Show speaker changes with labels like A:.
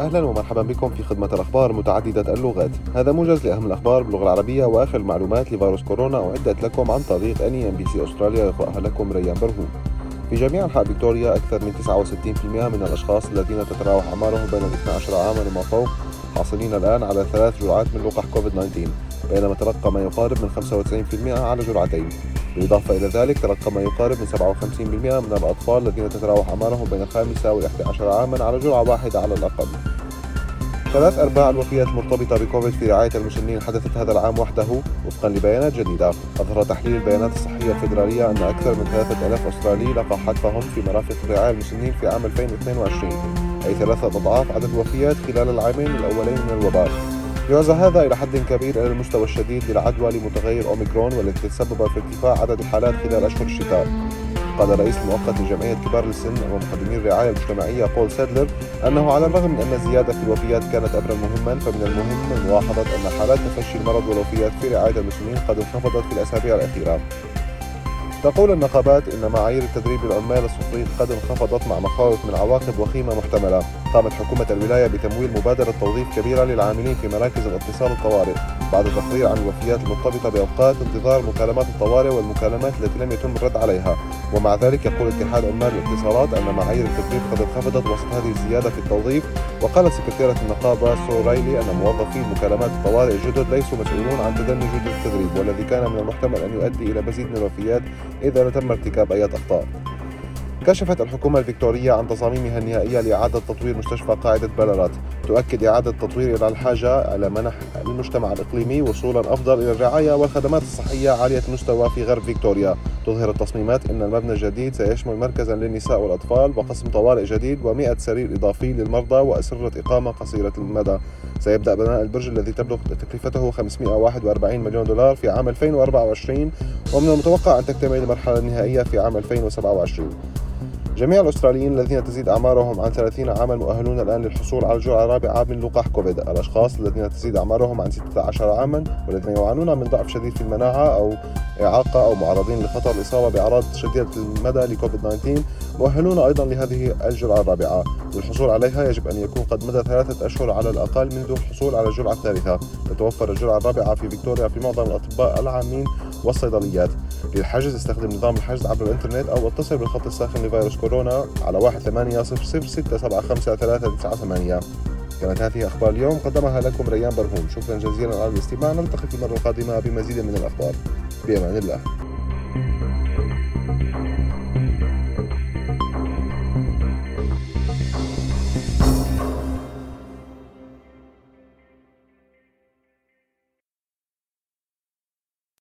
A: أهلا ومرحبا بكم في خدمة الأخبار متعددة اللغات. هذا موجز لأهم الأخبار باللغة العربية وآخر المعلومات لفيروس كورونا أعدت لكم عن طريق NEMBC أستراليا يقرأها لكم ريان برهوم في جميع أنحاء فيكتوريا أكثر من 69% من الأشخاص الذين تتراوح أعمارهم بين 12 عاما وما فوق حاصلين الآن على ثلاث جرعات من لقاح كوفيد 19 بينما تلقى ما يقارب من 95% على جرعتين. بالإضافة إلى ذلك تلقى ما يقارب من 57% من الأطفال الذين تتراوح أعمارهم بين الخامسة والإحدى عشر عاما على جرعة واحدة على الأقل. ثلاث أرباع الوفيات المرتبطة بكوفيد في رعاية المسنين حدثت هذا العام وحده وفقا لبيانات جديدة. أظهر تحليل البيانات الصحية الفيدرالية أن أكثر من 3000 أسترالي لقى حتفهم في مرافق الرعاية المسنين في عام 2022 أي ثلاثة أضعاف عدد الوفيات خلال العامين الأولين من الوباء. يعزى هذا إلى حد كبير إلى المستوى الشديد للعدوى لمتغير أوميكرون والذي تسبب في ارتفاع عدد الحالات خلال أشهر الشتاء. قال رئيس المؤقت لجمعية كبار السن ومقدمي الرعاية المجتمعية بول سيدلر أنه على الرغم من أن الزيادة في الوفيات كانت أمرا مهما فمن المهم ملاحظة أن حالات تفشي المرض والوفيات في رعاية المسنين قد انخفضت في الأسابيع الأخيرة. تقول النقابات إن معايير التدريب للعمال الصفريين قد انخفضت مع مخاوف من عواقب وخيمة محتملة. قامت حكومة الولاية بتمويل مبادرة توظيف كبيرة للعاملين في مراكز الاتصال الطوارئ بعد تقرير عن الوفيات المرتبطة بأوقات انتظار مكالمات الطوارئ والمكالمات التي لم يتم الرد عليها. ومع ذلك يقول اتحاد عمال الاتصالات أن معايير التدريب قد انخفضت وسط هذه الزيادة في التوظيف. وقالت سكرتيرة النقابة سو رايلي أن موظفي مكالمات الطوارئ الجدد ليسوا مسؤولون عن تدني جودة التدريب والذي كان من المحتمل أن يؤدي إلى مزيد من الوفيات إذا تم ارتكاب أي أخطاء. كشفت الحكومة الفيكتورية عن تصاميمها النهائية لإعادة تطوير مستشفى قاعدة بلارات تؤكد إعادة التطوير إلى الحاجة على منح المجتمع الإقليمي وصولا أفضل إلى الرعاية والخدمات الصحية عالية المستوى في غرب فيكتوريا. تظهر التصميمات أن المبنى الجديد سيشمل مركزا للنساء والأطفال وقسم طوارئ جديد و100 سرير إضافي للمرضى وأسرة إقامة قصيرة المدى. سيبدأ بناء البرج الذي تبلغ تكلفته 541 مليون دولار في عام 2024 ومن المتوقع أن تكتمل المرحلة النهائية في عام 2027 جميع الأستراليين الذين تزيد أعمارهم عن 30 عاما مؤهلون الآن للحصول على الجرعة الرابعة من لقاح كوفيد. الأشخاص الذين تزيد أعمارهم عن 16 عاما والذين يعانون من ضعف شديد في المناعة أو إعاقة أو معرضين لخطر الإصابة بأعراض شديدة المدى لكوفيد 19 مؤهلون أيضا لهذه الجرعة الرابعة. للحصول عليها يجب أن يكون قد مدى ثلاثة أشهر على الأقل منذ الحصول على الجرعة الثالثة. تتوفر الجرعة الرابعة في فيكتوريا في معظم الأطباء العامين والصيدليات للحجز. استخدم نظام الحجز عبر الإنترنت أو اتصل بالخط الساخن لفيروس كورونا على 1 8 0 0 6 7 5 3 9 8 كانت هذه أخبار اليوم. قدمها لكم ريان برهوم. شكرا جزيلا على الاستماع. نلتقي في المرة القادمة بمزيد من الأخبار. بأمان الله.